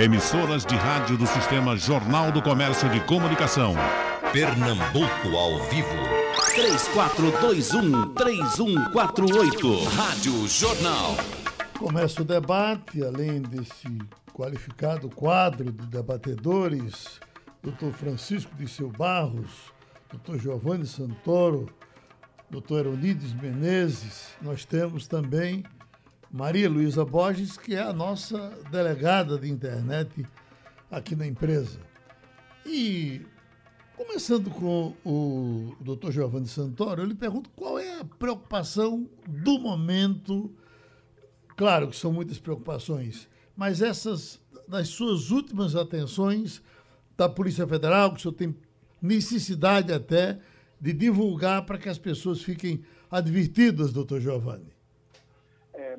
Emissoras de rádio do Sistema Jornal do Comércio de Comunicação. Pernambuco ao vivo. 3421-3148. Rádio Jornal. Começa o debate, além desse qualificado quadro de debatedores, doutor Francisco de Seu Barros, doutor Giovanni Santoro, doutor Eronides Menezes, nós temos também Maria Luísa Borges, que é a nossa delegada de internet aqui na empresa. E começando com o doutor Giovanni Santoro, eu lhe pergunto qual é a preocupação do momento Claro que são muitas preocupações, mas essas, das suas últimas atenções da Polícia Federal, que o senhor tem necessidade até de divulgar para que as pessoas fiquem advertidas, doutor Giovanni.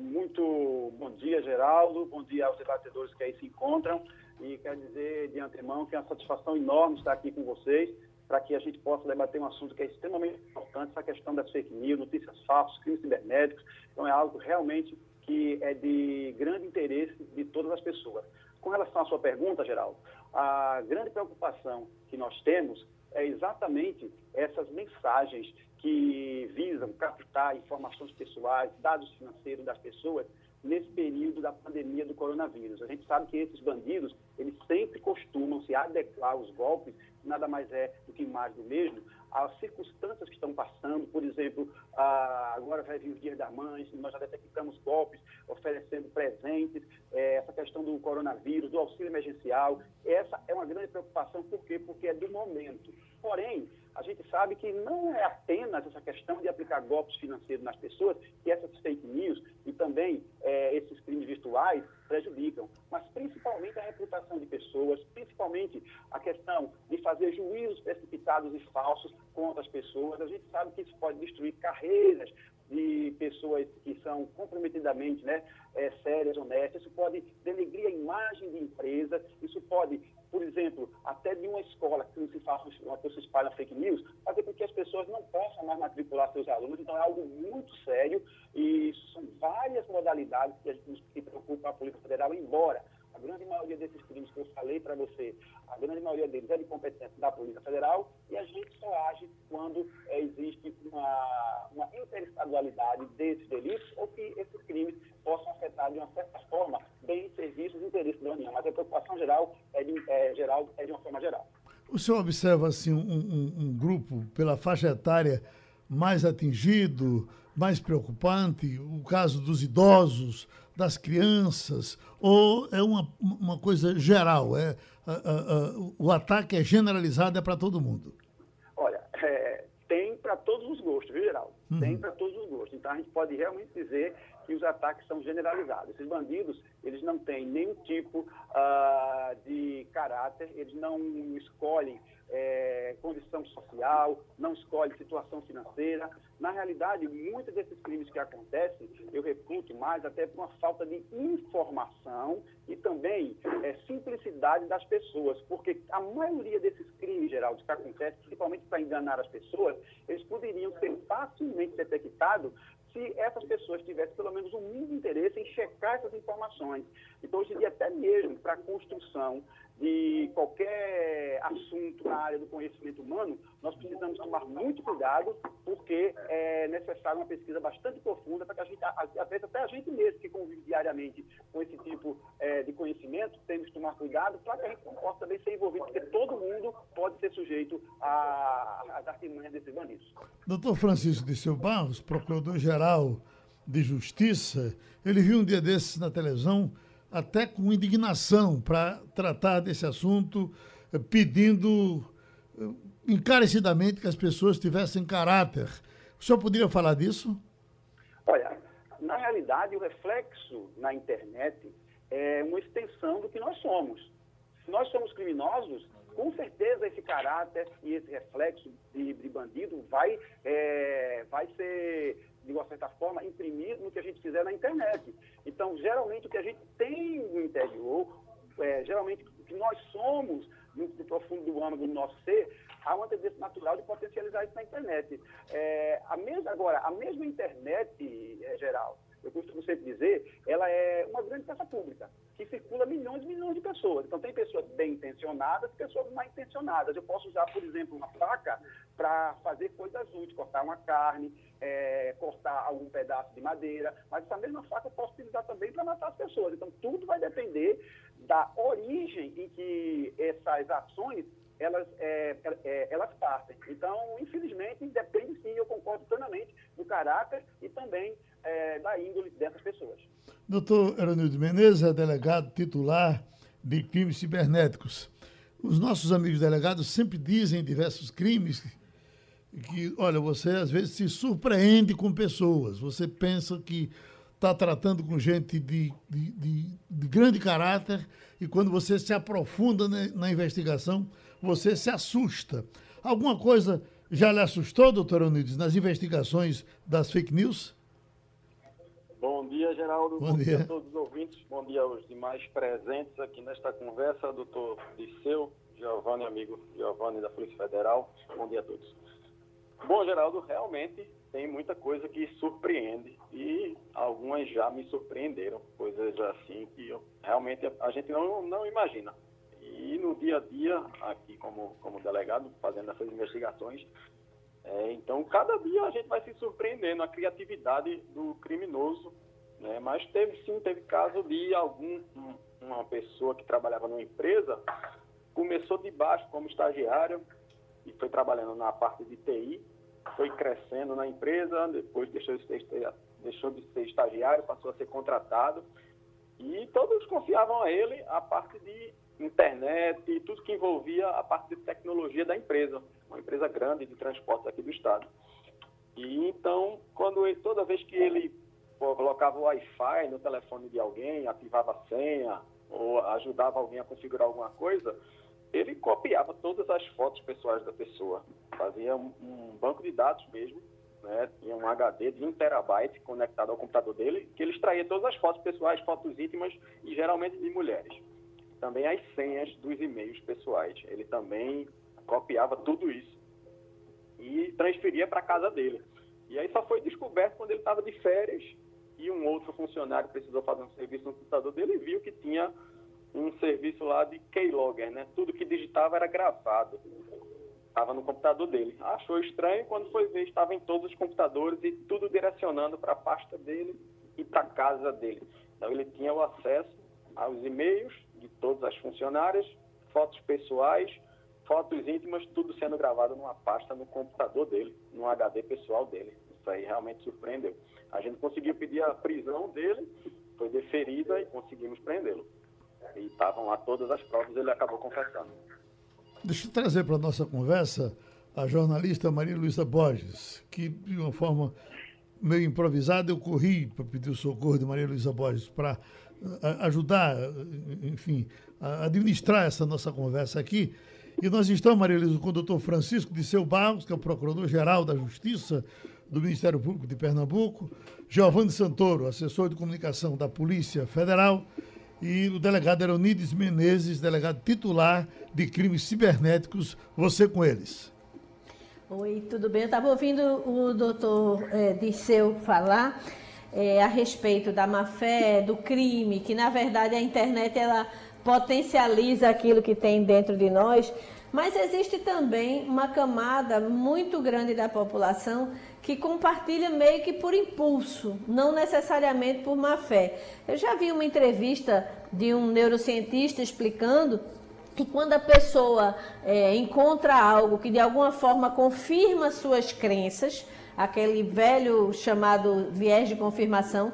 Muito bom dia, Geraldo. Bom dia aos debatedores que aí se encontram. E quero dizer de antemão que é uma satisfação enorme estar aqui com vocês para que a gente possa debater um assunto que é extremamente importante, essa questão das fake news, notícias falsas, crimes cibernéticos. Então, é algo realmente que é de grande interesse de todas as pessoas. Com relação à sua pergunta, Geraldo, a grande preocupação que nós temos é exatamente essas mensagens que visam captar informações pessoais, dados financeiros das pessoas nesse período da pandemia do coronavírus. A gente sabe que esses bandidos, eles sempre costumam se adequar aos golpes, nada mais é do que mais do mesmo, as circunstâncias que estão passando, por exemplo, agora vai vir os dias das mães, nós já detectamos golpes oferecendo presentes, é, essa questão do coronavírus, do auxílio emergencial, essa é uma grande preocupação, por quê? Porque é do momento. Porém, a gente sabe que não é apenas essa questão de aplicar golpes financeiros nas pessoas, que essas fake news e também é, esses crimes virtuais prejudicam, mas principalmente a reputação de pessoas, principalmente a questão de fazer juízos precipitados e falsos contra as pessoas. A gente sabe que isso pode destruir carreiras de pessoas que são comprometidamente né, é, sérias, honestas, isso pode denegrir a imagem de empresa, isso pode por exemplo, até de uma escola que se faça uma se espalha fake news, fazer com que as pessoas não possam mais matricular seus alunos. Então, é algo muito sério e são várias modalidades que a gente se preocupa a Polícia Federal, embora grande maioria desses crimes que eu falei para você, a grande maioria deles é de competência da Polícia Federal e a gente só age quando é, existe uma, uma interestadualidade desses delitos ou que esses crimes possam afetar de uma certa forma bem serviços e interesses da União. Mas a preocupação geral é de, é, geral, é de uma forma geral. O senhor observa assim, um, um, um grupo pela faixa etária mais atingido, mais preocupante, o caso dos idosos, das crianças, ou é uma, uma coisa geral? É, a, a, a, o ataque é generalizado, é para todo mundo? Olha, é, tem para todos os gostos, viu, Geraldo? Uhum. Tem para todos os gostos. Então a gente pode realmente dizer que os ataques são generalizados. Esses bandidos, eles não têm nenhum tipo uh, de caráter, eles não escolhem é, condição social, não escolhem situação financeira. Na realidade, muitos desses crimes que acontecem, eu reputo mais até por uma falta de informação e também é, simplicidade das pessoas, porque a maioria desses crimes, Geraldo, que acontecem, principalmente para enganar as pessoas, eles poderiam ser facilmente detectados se essas pessoas tivessem pelo menos um mínimo interesse em checar essas informações. Então, hoje em dia, até mesmo para a construção de qualquer assunto na área do conhecimento humano, nós precisamos tomar muito cuidado, porque é necessário uma pesquisa bastante profunda para que a gente, às vezes até a gente mesmo que convive diariamente com esse tipo é, de conhecimento, temos que tomar cuidado para que a gente possa também ser envolvido, porque todo mundo pode ser sujeito às artimanhas desses bandidos. Doutor Francisco de Seu Barros, procurador-geral de Justiça, ele viu um dia desses na televisão até com indignação para tratar desse assunto, eh, pedindo eh, encarecidamente que as pessoas tivessem caráter. O senhor poderia falar disso? Olha, na realidade, o reflexo na internet é uma extensão do que nós somos. Se nós somos criminosos, com certeza esse caráter e esse reflexo de, de bandido vai, é, vai ser de uma certa forma, imprimido no que a gente fizer na internet. Então, geralmente, o que a gente tem no interior, é, geralmente, o que nós somos, no, no profundo do âmago do nosso ser, há uma tendência natural de potencializar isso na internet. É, a mesma, agora, a mesma internet, é, geral, eu costumo sempre dizer, ela é uma grande peça pública, que circula milhões e milhões de pessoas. Então, tem pessoas bem intencionadas e pessoas mal intencionadas. Eu posso usar, por exemplo, uma faca para fazer coisas úteis, cortar uma carne, é, cortar algum pedaço de madeira, mas essa mesma faca eu posso utilizar também para matar as pessoas. Então, tudo vai depender da origem em que essas ações elas, é, é, elas partem. Então, infelizmente, depende sim, eu concordo plenamente, do caráter e também é, da índole dessas pessoas. Doutor Eronildo Menezes é delegado titular de crimes cibernéticos. Os nossos amigos delegados sempre dizem em diversos crimes que, olha, você às vezes se surpreende com pessoas. Você pensa que está tratando com gente de, de, de, de, grande caráter e quando você se aprofunda na investigação, você se assusta. Alguma coisa já lhe assustou, doutor Unides, nas investigações das fake news? Bom dia, Geraldo. Bom, Bom dia. dia. a todos os ouvintes. Bom dia aos demais presentes aqui nesta conversa, doutor Disseu, Giovanni, amigo Giovanni da Polícia Federal. Bom dia a todos. Bom, Geraldo, realmente tem muita coisa que surpreende e algumas já me surpreenderam, coisas assim que eu, realmente a gente não, não imagina. E no dia a dia, aqui como, como delegado, fazendo essas investigações, é, então cada dia a gente vai se surpreendendo a criatividade do criminoso, né? mas teve sim, teve caso de algum uma pessoa que trabalhava numa empresa, começou de baixo como estagiário e foi trabalhando na parte de TI, foi crescendo na empresa, depois deixou de ser, deixou de ser estagiário, passou a ser contratado, e todos confiavam a ele a parte de internet e tudo que envolvia a parte de tecnologia da empresa, uma empresa grande de transportes aqui do estado. E então, quando ele, toda vez que ele colocava o Wi-Fi no telefone de alguém, ativava a senha ou ajudava alguém a configurar alguma coisa, ele copiava todas as fotos pessoais da pessoa, fazia um, um banco de dados mesmo, né? tinha um HD de 1 terabyte conectado ao computador dele, que ele extraía todas as fotos pessoais, fotos íntimas e geralmente de mulheres também as senhas dos e-mails pessoais. Ele também copiava tudo isso e transferia para casa dele. E aí só foi descoberto quando ele estava de férias e um outro funcionário precisou fazer um serviço no computador dele e viu que tinha um serviço lá de keylogger, né? Tudo que digitava era gravado. Estava no computador dele. Achou estranho quando foi ver, estava em todos os computadores e tudo direcionando para a pasta dele e para a casa dele. Então ele tinha o acesso aos e-mails, de todas as funcionárias, fotos pessoais, fotos íntimas, tudo sendo gravado numa pasta no computador dele, no HD pessoal dele. Isso aí realmente surpreendeu. A gente conseguiu pedir a prisão dele, foi deferida e conseguimos prendê-lo. E estavam lá todas as provas, ele acabou confessando. Deixa eu trazer para a nossa conversa a jornalista Maria Luísa Borges, que de uma forma meio improvisada eu corri para pedir o socorro de Maria Luísa Borges para ajudar, enfim, a administrar essa nossa conversa aqui. E nós estamos, Maria Elisa, com o doutor Francisco de Seu Barros, que é o Procurador-Geral da Justiça do Ministério Público de Pernambuco, Giovanni Santoro, assessor de comunicação da Polícia Federal, e o delegado Eronides Menezes, delegado titular de crimes cibernéticos. Você com eles. Oi, tudo bem? Eu estava ouvindo o doutor é, Disseu falar é, a respeito da má fé, do crime, que na verdade a internet ela potencializa aquilo que tem dentro de nós, mas existe também uma camada muito grande da população que compartilha meio que por impulso, não necessariamente por má fé. Eu já vi uma entrevista de um neurocientista explicando que quando a pessoa é, encontra algo que de alguma forma confirma suas crenças, aquele velho chamado viés de confirmação,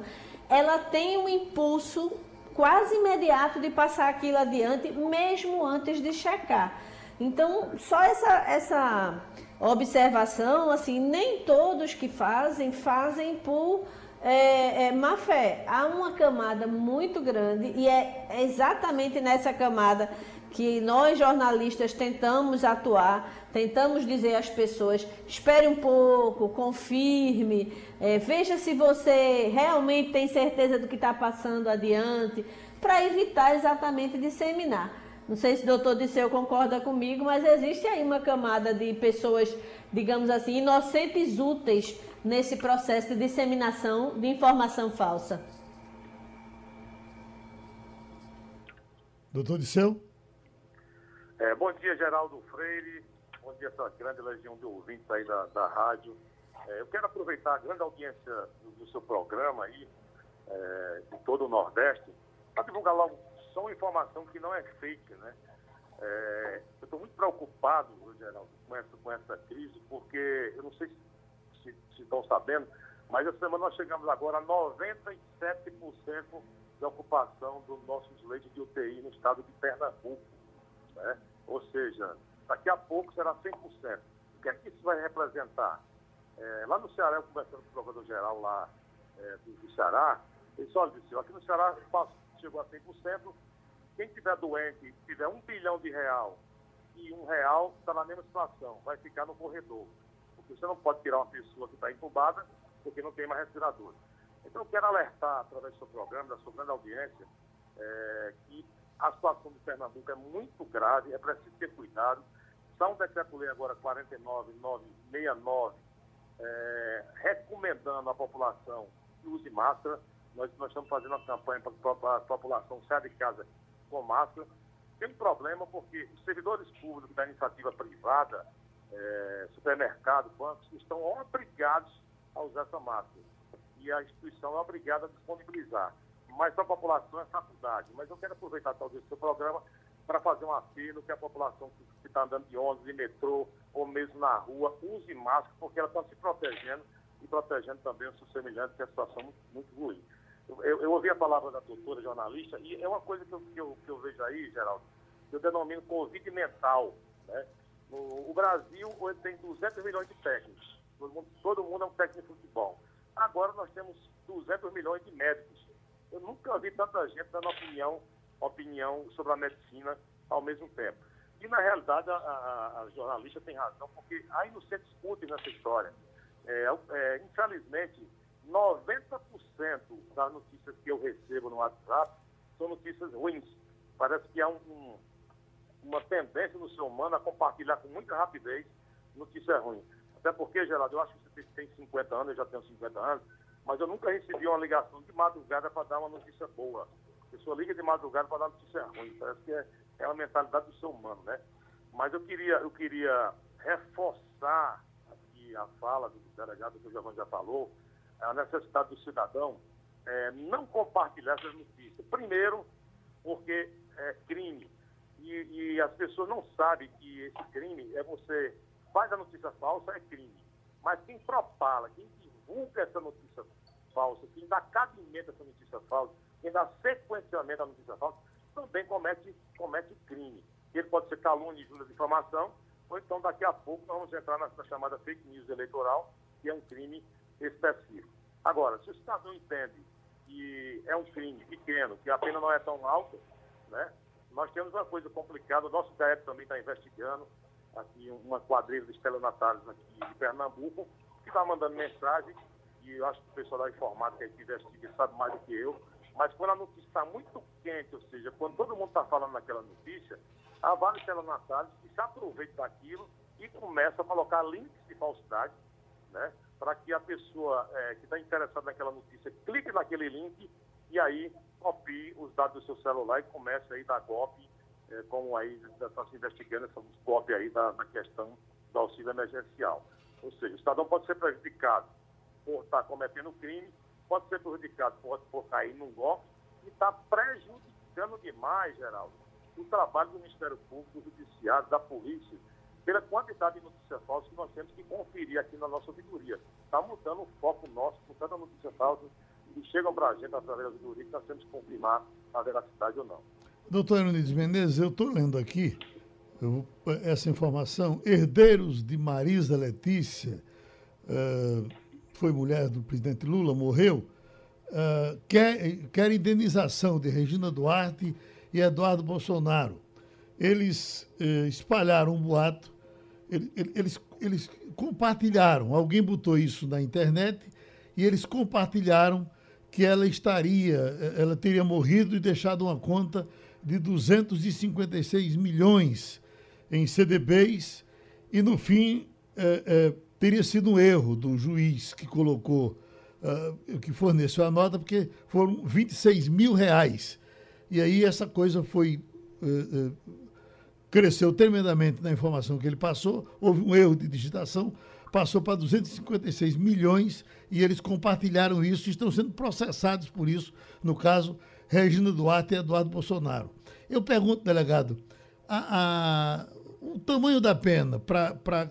ela tem um impulso quase imediato de passar aquilo adiante, mesmo antes de checar. Então, só essa, essa observação, assim, nem todos que fazem, fazem por é, é, má fé. Há uma camada muito grande e é exatamente nessa camada que nós jornalistas tentamos atuar, tentamos dizer às pessoas: espere um pouco, confirme, é, veja se você realmente tem certeza do que está passando adiante, para evitar exatamente disseminar. Não sei se o doutor Disseu concorda comigo, mas existe aí uma camada de pessoas, digamos assim, inocentes úteis nesse processo de disseminação de informação falsa. Doutor Disseu? É, bom dia, Geraldo Freire. Bom dia, essa grande legião de ouvintes aí da, da rádio. É, eu quero aproveitar a grande audiência do, do seu programa aí, é, de todo o Nordeste, para divulgar logo só uma informação que não é fake, né? É, eu estou muito preocupado, Geraldo, com essa, com essa crise, porque eu não sei se, se, estão sabendo, mas essa semana nós chegamos agora a 97% de ocupação dos nossos leitos de UTI no estado de Pernambuco. Né? Ou seja, daqui a pouco será 100%. O que é que isso vai representar? É, lá no Ceará, eu conversando com o procurador-geral lá é, do, do, Ceará, ele só disse, aqui no Ceará chegou a 100%, quem tiver doente, tiver um bilhão de real e um real, está na mesma situação, vai ficar no corredor. Porque você não pode tirar uma pessoa que está entubada porque não tem mais respirador. Então, eu quero alertar, através do seu programa, da sua grande audiência, é, que a situação de Pernambuco é muito grave, é preciso ter cuidado. Está um decreto-lei agora 49969, é, recomendando à população que use máscara. Nós, nós estamos fazendo uma campanha para a população sair de casa com máscara. Tem um problema porque os servidores públicos da iniciativa privada, é, bancos, estão obrigados a usar essa máscara. E a instituição é obrigada a disponibilizar. Mas para a população é faculdade. Mas eu quero aproveitar talvez o seu programa para fazer um apelo que a população que está andando de ônibus, de metrô ou mesmo na rua, use máscara, porque ela está se protegendo e protegendo também o seu semelhante, que é uma situação muito, muito ruim. Eu, eu, ouvi a palavra da doutora jornalista e é uma coisa que eu, que eu, que eu vejo aí, Geraldo, que eu denomino Covid mental. Né? No, o Brasil hoje tem 200 milhões de técnicos. Todo mundo, todo mundo é um técnico de futebol. Agora nós temos 200 milhões de médicos. Eu nunca vi tanta gente dando opinião, opinião sobre a medicina ao mesmo tempo. E, na realidade, a, a, a jornalista tem razão, porque há inocentes úteis nessa história. É, é, infelizmente, 90% das notícias que eu recebo no WhatsApp são notícias ruins. Parece que há um, um, uma tendência no ser humano a compartilhar com muita rapidez notícias ruins. Até porque, Geraldo, eu acho que você tem 50 anos, eu já tenho 50 anos, mas eu nunca recebi uma ligação de madrugada para dar uma notícia boa. A pessoa liga de madrugada para dar notícia ruim. Parece que é, é a mentalidade do ser humano, né? Mas eu queria, eu queria reforçar aqui a fala do delegado que o Giovanni já falou, a necessidade do cidadão é, não compartilhar essas notícias. Primeiro, porque é crime. E, e, as pessoas não sabem que esse crime é você faz a notícia falsa, é crime. Mas quem propala, quem divulga essa notícia falsa, quem dá cabimento a essa notícia falsa, quem dá sequenciamento à notícia falsa, também comete, comete crime. Ele pode ser calúnia de informação, ou então daqui a pouco nós vamos entrar na, chamada fake news eleitoral, que é um crime específico. Agora, se o cidadão entende que é um crime pequeno, que a pena não é tão alta, né? Nós temos uma coisa complicada, o nosso DEP também está investigando, aqui uma quadrilha de estelionatários aqui de Pernambuco, que está mandando mensagem, e eu acho que o pessoal da informática que investiga sabe mais do que eu, mas quando a notícia está muito quente, ou seja, quando todo mundo está falando naquela notícia, há vários estelionatários que se aproveitam daquilo e começam a colocar links de falsidade, né? Para que a pessoa é, que está interessada naquela notícia clique naquele link e aí copie os dados do seu celular e comece aí a dar golpe é, como aí está se investigando essa golpe aí da, da, questão do auxílio emergencial. Ou seja, o cidadão pode ser prejudicado por estar cometendo crime, pode ser prejudicado por, por cair num golpe e está prejudicando demais, Geraldo, o trabalho do Ministério Público, do Judiciário, da Polícia, pela quantidade de notícias falsas que nós temos que conferir aqui na nossa auditoria. Está mudando o foco nosso, com tanta notícia falsa que chegam para a gente através da auditoria que nós temos que confirmar a veracidade ou não. Doutor Eunides Menezes, eu estou lendo aqui eu, essa informação. Herdeiros de Marisa Letícia, uh, foi mulher do presidente Lula, morreu, uh, quer, quer indenização de Regina Duarte e Eduardo Bolsonaro. Eles uh, espalharam um boato, eles, eles compartilharam, alguém botou isso na internet e eles compartilharam que ela estaria, ela teria morrido e deixado uma conta de 256 milhões em CDBs e, no fim, é, é, teria sido um erro do juiz que colocou, que forneceu a nota, porque foram 26 mil reais. E aí essa coisa foi. Cresceu tremendamente na informação que ele passou, houve um erro de digitação, passou para 256 milhões e eles compartilharam isso e estão sendo processados por isso, no caso, Regina Duarte e Eduardo Bolsonaro. Eu pergunto, delegado, a, a, o tamanho da pena para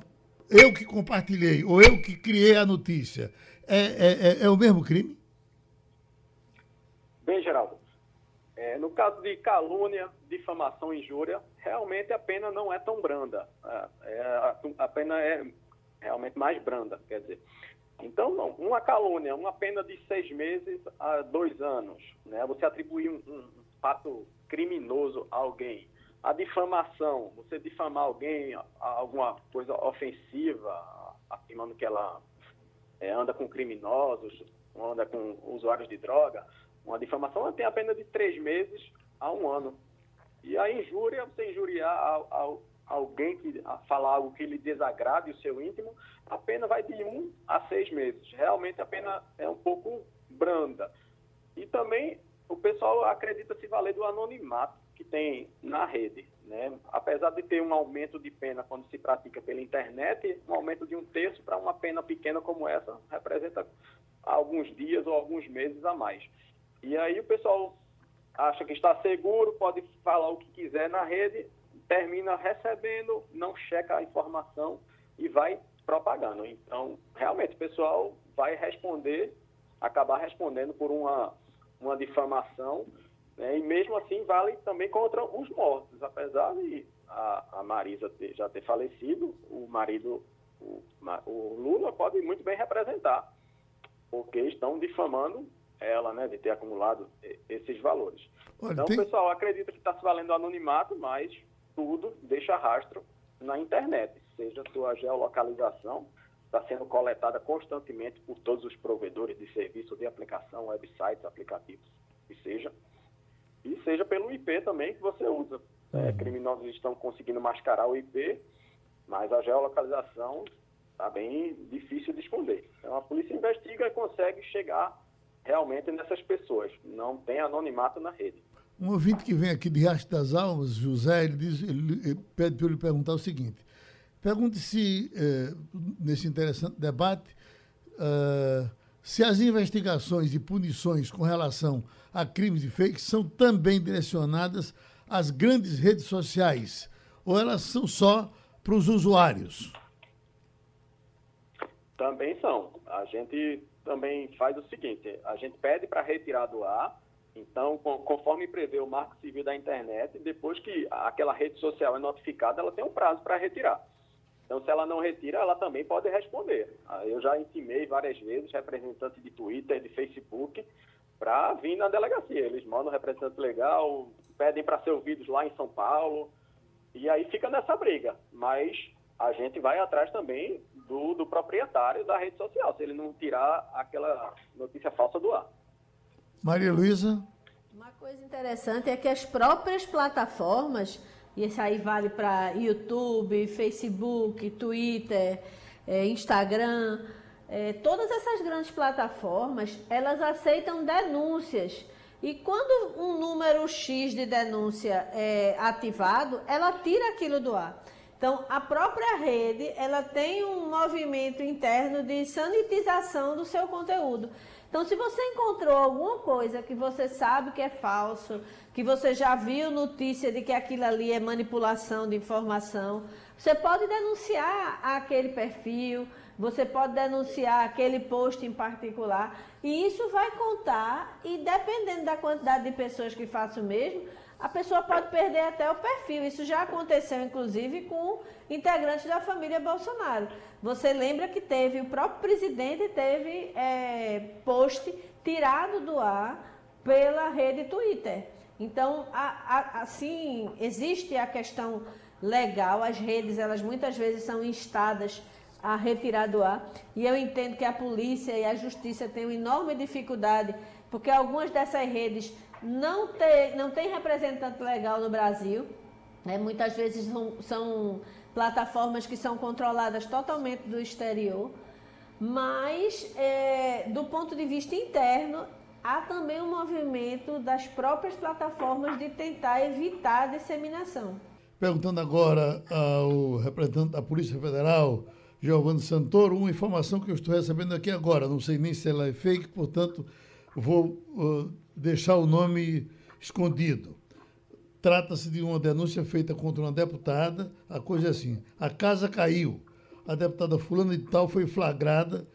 eu que compartilhei ou eu que criei a notícia é, é, é, é o mesmo crime? Bem, Geraldo, é, no caso de calúnia, difamação injúria, realmente a pena não é tão branda. É, é, a, a, pena é realmente mais branda, quer dizer. Então, não, uma calúnia, uma pena de seis meses a dois anos, né? Você atribuir um, um fato criminoso a alguém. A difamação, você difamar alguém, alguma coisa ofensiva, afirmando que ela é, anda com criminosos, anda com usuários de droga, uma difamação tem a pena de três meses a um ano. E a injúria, você injuriar alguém que falar algo que lhe desagrade o seu íntimo, a pena vai de um a seis meses. Realmente a pena é um pouco branda. E também o pessoal acredita se valer do anonimato que tem na rede. Né? Apesar de ter um aumento de pena quando se pratica pela internet, um aumento de um terço para uma pena pequena como essa representa alguns dias ou alguns meses a mais. E aí o pessoal acha que está seguro, pode falar o que quiser na rede, termina recebendo, não checa a informação e vai propagando. Então, realmente, o pessoal vai responder, acabar respondendo por uma, uma difamação, né? e mesmo assim vale também contra os mortos, apesar de a, a Marisa ter, já ter falecido, o marido, o, o Lula pode muito bem representar, porque estão difamando ela, né, de ter acumulado esses valores. Olha, então, tem... o pessoal acredita que está se valendo do anonimato, mas tudo deixa rastro na internet, seja sua geolocalização, está sendo coletada constantemente por todos os provedores de serviço de aplicação, websites, aplicativos, que seja, e seja pelo IP também que você usa. É, uhum. É, criminosos estão conseguindo mascarar o IP, mas a geolocalização está bem difícil de esconder. Então a polícia investiga e consegue chegar realmente nessas pessoas. Não tem anonimato na rede. Um ouvinte que vem aqui de Riacho das Almas, José, ele, diz, ele pede para eu lhe perguntar o seguinte. Pergunte se, eh, nesse interessante debate, uh, se as investigações e punições com relação a crimes e fakes são também direcionadas às grandes redes sociais, ou elas são só para os usuários? Também são. A gente também faz o seguinte: a gente pede para retirar do ar. Então, conforme prevê o Marco Civil da Internet, depois que aquela rede social é notificada, ela tem um prazo para retirar. Então, se ela não retira, ela também pode responder. Ah, eu já intimei várias vezes representantes de Twitter, de Facebook, para vir na delegacia. Eles mandam representante legal, pedem para ser ouvidos lá em São Paulo, e aí fica nessa briga. Mas a gente vai atrás também do, do proprietário da rede social, se ele não tirar aquela notícia falsa do ar. Maria Luísa? Uma coisa interessante é que as próprias plataformas, e isso aí vale para YouTube, Facebook, Twitter, é, Instagram, é, todas essas grandes plataformas, elas aceitam denúncias. E quando um número X de denúncia é ativado, ela tira aquilo do ar. Então, a própria rede, ela tem um movimento interno de sanitização do seu conteúdo. Então, se você encontrou alguma coisa que você sabe que é falso, que você já viu notícia de que aquilo ali é manipulação de informação, você pode denunciar aquele perfil, você pode denunciar aquele post em particular, e isso vai contar, e dependendo da quantidade de pessoas que façam o mesmo, a pessoa pode perder até o perfil. Isso já aconteceu, inclusive, com integrantes da família Bolsonaro. Você lembra que teve, o próprio presidente teve é, post tirado do ar pela rede Twitter. Então, a, a, assim, existe a questão legal, as redes, elas muitas vezes são instadas a retirar do ar, e eu entendo que a polícia e a justiça têm uma enorme dificuldade porque algumas dessas redes não, ter, não tem representante legal no Brasil. É, muitas vezes são, são plataformas que são controladas totalmente do exterior. Mas, é, do ponto de vista interno, há também um movimento das próprias plataformas de tentar evitar a disseminação. Perguntando agora ao representante da Polícia Federal, Giovanni Santoro, uma informação que eu estou recebendo aqui agora. Não sei nem se ela é fake, portanto, vou uh, deixar o nome escondido. Trata-se de uma denúncia feita contra uma deputada. A coisa é assim: a casa caiu. A deputada Fulana de Tal foi flagrada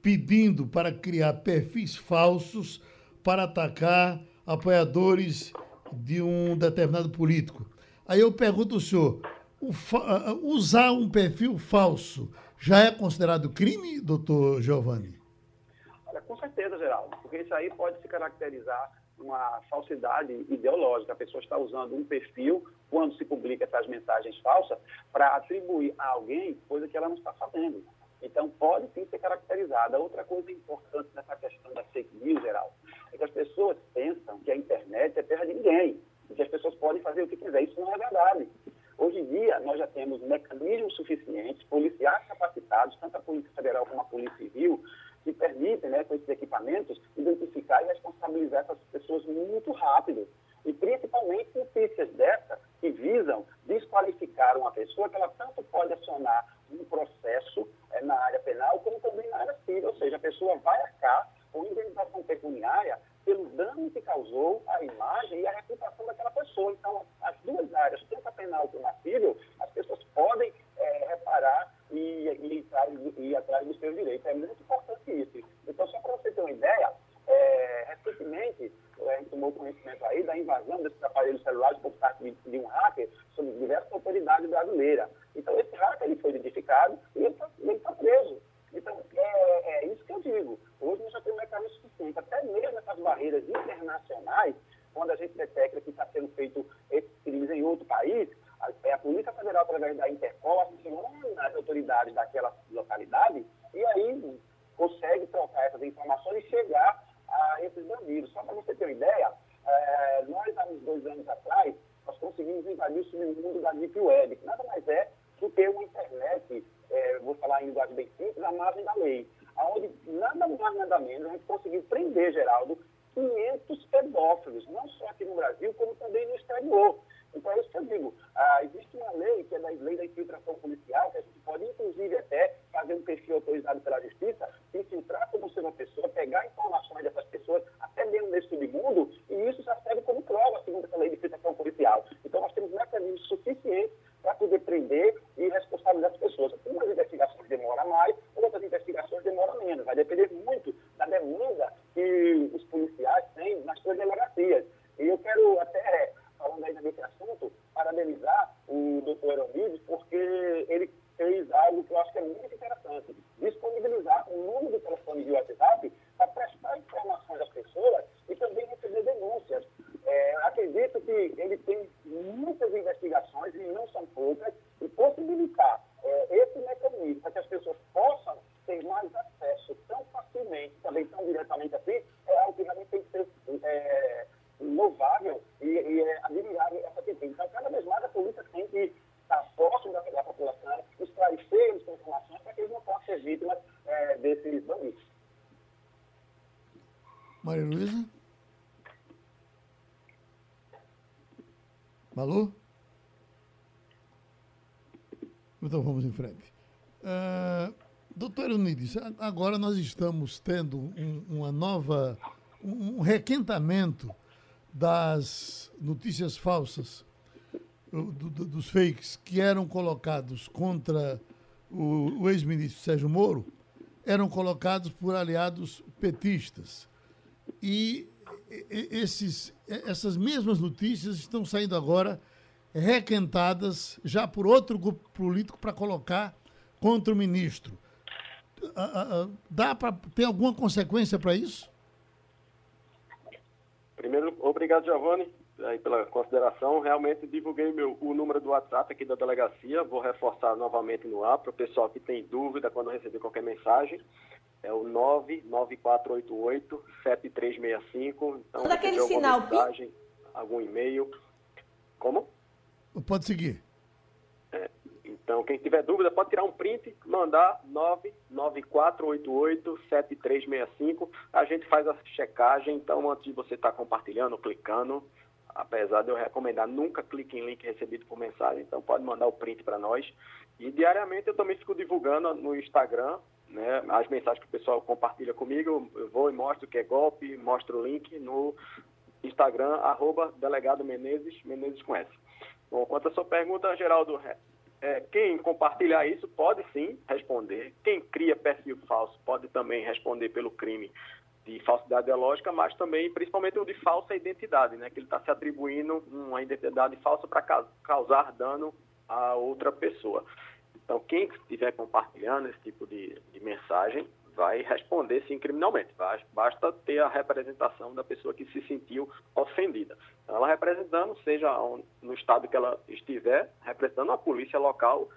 pedindo para criar perfis falsos para atacar apoiadores de um determinado político. Aí eu pergunto ao senhor: usar um perfil falso já é considerado crime, doutor Giovanni? Com certeza, Geraldo, porque isso aí pode se caracterizar uma falsidade ideológica. A pessoa está usando um perfil, quando se publica essas mensagens falsas, para atribuir a alguém coisa que ela não está fazendo. Então, pode sim ser caracterizada. Outra coisa importante nessa questão da fake news, geral, é que as pessoas pensam que a internet é terra de ninguém, e que as pessoas podem fazer o que quiser. Isso não é verdade. Hoje em dia, nós já temos mecanismos suficientes, policiais capacitados, tanto a Polícia Federal como a Polícia Civil, que permitem, né, com esses equipamentos, identificar e responsabilizar essas pessoas muito rápido. E principalmente notícias dessas que visam desqualificar uma pessoa que ela tanto pode acionar um processo é, na área penal como também na área civil. Ou seja, a pessoa vai arcar com indenização pecuniária pelo dano que causou à imagem e à reputação daquela pessoa. Então, as duas áreas, tanto a penal como a civil, as pessoas podem é, reparar e, e, e, ir atrás dos seus direitos. É muito importante isso. Então, só para você ter uma ideia, é, recentemente, a gente tomou conhecimento aí da invasão desses aparelhos celulares por parte de, de um hacker sobre diversas autoridades brasileiras. Então, esse hacker ele foi identificado e ele está tá preso. Então, é, é, isso que eu digo. Hoje nós já temos um mecanismo suficiente, até mesmo essas barreiras internacionais, quando a gente detecta que está sendo feito esses crimes em outro país, a, é a Polícia Federal, através da Interpol, aciona as autoridades daquela localidade e aí consegue trocar essas informações e chegar a esses bandidos. Só para você ter uma ideia, é, nós, há uns dois anos atrás, nós conseguimos invadir o submundo da Deep Web, que nada mais é do que uma internet é, vou falar em linguagem bem simples, à margem da lei, onde nada mais, nada menos, a gente conseguiu prender, Geraldo, 500 pedófilos, não só aqui no Brasil, como também no exterior. Então, é isso que eu digo. Ah, existe uma lei, que é da lei da infiltração policial, que a gente pode, inclusive, até fazer um perfil autorizado pela Justiça, infiltrar como ser uma pessoa, pegar informações dessas pessoas, até mesmo desse submundo, e isso já serve como prova, segundo essa lei de infiltração policial. Então, nós temos mecanismos suficientes para poder prender e responsabilizar as pessoas. Umas investigações demoram mais, outras investigações demoram menos. Vai depender muito da demanda que os policiais têm nas suas delegacias. E eu quero até, falando aí desse assunto, parabenizar o doutor Eromides, porque ele fez algo que eu acho que é muito interessante. Disponibilizar o número de telefone de WhatsApp para prestar informações às pessoas e também receber denúncias. É, acredito que ele tem muitas investigações, e não são poucas, e possibilitar é, esse mecanismo para que as pessoas possam ter mais acesso tão facilmente, também tão diretamente assim, é algo que realmente tem que ser é, louvável e, e é admirável essa atitude. Então, cada vez mais a polícia tem que estar próximo da, da população, esclarecer com informações para que eles não possam ser vítimas é, desses bandidos. Maria Luísa? Malu? Então vamos em frente. Uh, doutor Unides, agora nós estamos tendo um, uma nova, um requentamento das notícias falsas, do, do, dos fakes que eram colocados contra o, o ex-ministro Sérgio Moro, eram colocados por aliados petistas. E esses, essas mesmas notícias estão saindo agora requentadas já por outro grupo político para colocar contra o ministro. Dá para ter alguma consequência para isso? Primeiro, obrigado, Giovanni, aí pela consideração. Realmente divulguei meu, o número do WhatsApp aqui da delegacia. Vou reforçar novamente no ar para o pessoal que tem dúvida quando receber qualquer mensagem. é o 99488-7365. Então, Todo aquele sinal, mensagem, algum e-mail. Como? Pode seguir. Então, quem tiver dúvida, pode tirar um print, mandar 99488-7365. A gente faz a checagem, então, antes de você estar tá compartilhando, clicando, apesar de eu recomendar, nunca clique em link recebido por mensagem, então pode mandar o print para nós. E diariamente eu também fico divulgando no Instagram né, as mensagens que o pessoal compartilha comigo, eu vou e mostro que é golpe, mostro o link no Instagram, arroba delegado Menezes, Menezes com S. Bom, quanto à sua pergunta, Geraldo, é, quem compartilhar isso pode sim responder. Quem cria perfil falso pode também responder pelo crime de falsidade ideológica, mas também, principalmente, o de falsa identidade, né? Que ele está se atribuindo uma identidade falsa para causar dano a outra pessoa. Então, quem estiver compartilhando esse tipo de, de mensagem vai responder sim criminalmente. Basta ter a representação da pessoa que se sentiu ofendida. Então, ela representando, seja no estado que ela estiver, representando a polícia local,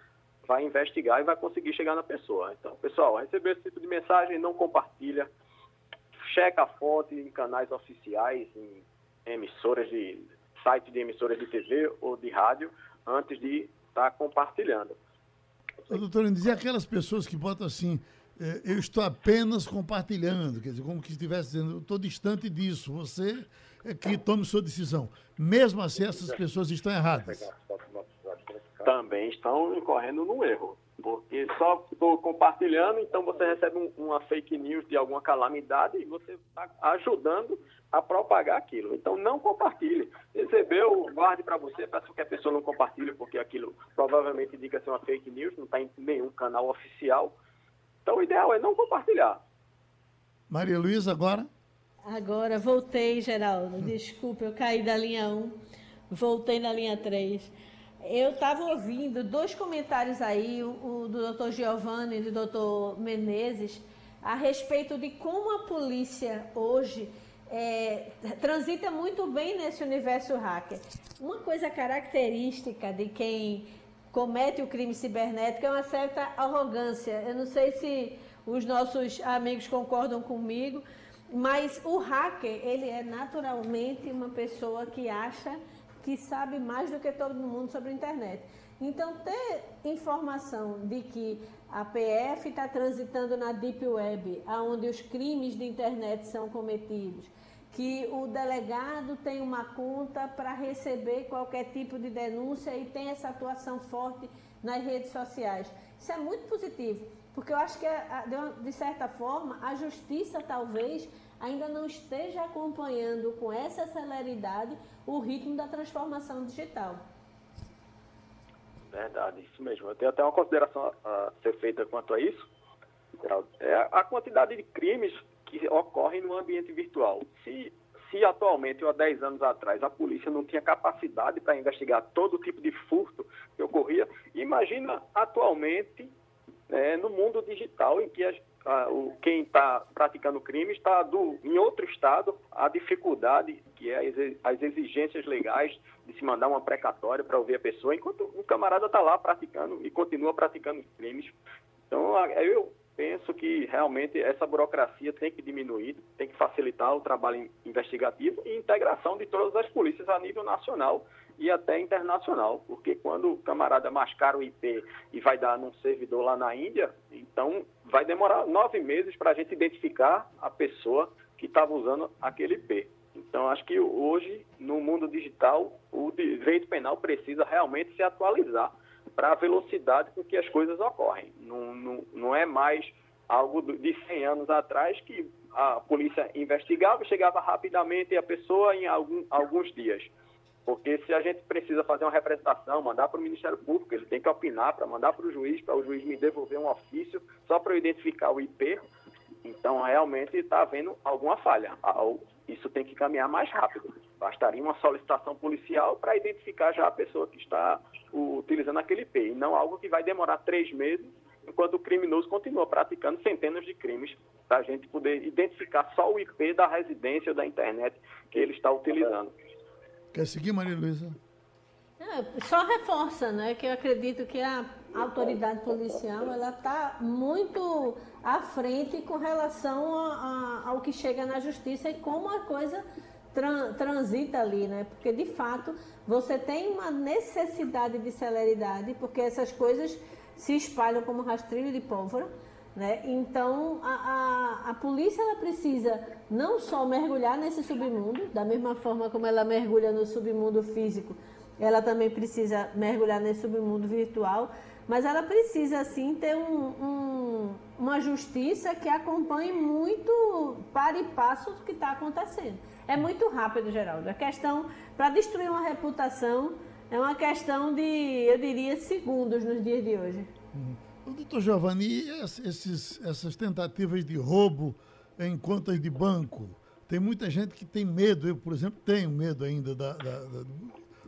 vai investigar e vai conseguir chegar na pessoa. Então, pessoal, receber esse tipo de mensagem, não compartilha, checa a fonte em canais oficiais, em emissoras de site de emissoras de TV ou de rádio, antes de estar tá compartilhando. Doutor, dizer aquelas pessoas que botam assim, eu estou apenas compartilhando, quer dizer, como que estivesse dizendo, eu estou distante disso, você é que tome sua decisão. Mesmo assim, essas pessoas estão erradas. Também estão incorrendo no erro porque só estou compartilhando, então você recebe um, uma fake news de alguma calamidade e você está ajudando a propagar aquilo. Então não compartilhe. Recebeu, guarde para você, peço que a pessoa não compartilhe, porque aquilo provavelmente indica ser uma fake news, não está em nenhum canal oficial. Então o ideal é não compartilhar. Maria Luísa, agora? Agora, voltei, Geraldo. Desculpa, eu caí da linha 1, voltei na linha 3. Eu estava ouvindo dois comentários aí, o, o do doutor Giovanni e do doutor Menezes, a respeito de como a polícia hoje é, transita muito bem nesse universo hacker. Uma coisa característica de quem comete o crime cibernético é uma certa arrogância. Eu não sei se os nossos amigos concordam comigo, mas o hacker, ele é naturalmente uma pessoa que acha que sabe mais do que todo mundo sobre a internet. Então, ter informação de que a PF está transitando na Deep Web, onde os crimes de internet são cometidos, que o delegado tem uma conta para receber qualquer tipo de denúncia e tem essa atuação forte nas redes sociais. Isso é muito positivo, porque eu acho que, de certa forma, a justiça talvez ainda não esteja acompanhando com essa celeridade o ritmo da transformação digital. Verdade, isso mesmo. Eu tenho até uma consideração a ser feita quanto a isso. É a quantidade de crimes que ocorrem no ambiente virtual. Se, se atualmente, ou há 10 anos atrás, a polícia não tinha capacidade para investigar todo tipo de furto que ocorria, imagina atualmente é, no mundo digital, em que a, o, quem está praticando crime está do, em outro estado, a dificuldade, que é as exigências legais de se mandar uma precatória para ouvir a pessoa, enquanto o camarada está lá praticando e continua praticando crimes. Então, eu penso que realmente essa burocracia tem que diminuir, tem que facilitar o trabalho investigativo e integração de todas as polícias a nível nacional e até internacional, porque quando o camarada mascara o IP e vai dar num servidor lá na Índia, então vai demorar nove meses para a gente identificar a pessoa que estava usando aquele IP. Então, acho que hoje, no mundo digital, o direito penal precisa realmente se atualizar para a velocidade com que as coisas ocorrem. Não, não, não é mais algo de 100 anos atrás que a polícia investigava, chegava rapidamente a pessoa em algum, alguns dias. Porque se a gente precisa fazer uma representação, mandar para o Ministério Público, ele tem que opinar para mandar para o juiz, para o juiz me devolver um ofício só para eu identificar o IP. Então, realmente está havendo alguma falha. Isso tem que caminhar mais rápido. Bastaria uma solicitação policial para identificar já a pessoa que está utilizando aquele IP, e não algo que vai demorar três meses, enquanto o criminoso continua praticando centenas de crimes, para a gente poder identificar só o IP da residência ou da internet que ele está utilizando. Quer seguir, Maria Luísa? só reforça, né, que eu acredito que a autoridade policial ela está muito à frente com relação a, a, ao que chega na justiça e como a coisa tran, transita ali, né? Porque de fato você tem uma necessidade de celeridade, porque essas coisas se espalham como rastrilho de pólvora. Né? Então, a, a, a, polícia ela precisa não só mergulhar nesse submundo, da mesma forma como ela mergulha no submundo físico, ela também precisa mergulhar nesse submundo virtual, mas ela precisa, sim, ter um, um, uma justiça que acompanhe muito para e passo o que está acontecendo. É muito rápido, Geraldo. A questão, para destruir uma reputação, é uma questão de, eu diria, segundos nos dias de hoje. Uhum. Doutor Giovanni, esses, essas tentativas de roubo em contas de banco? Tem muita gente que tem medo, eu, por exemplo, tenho medo ainda da, da, da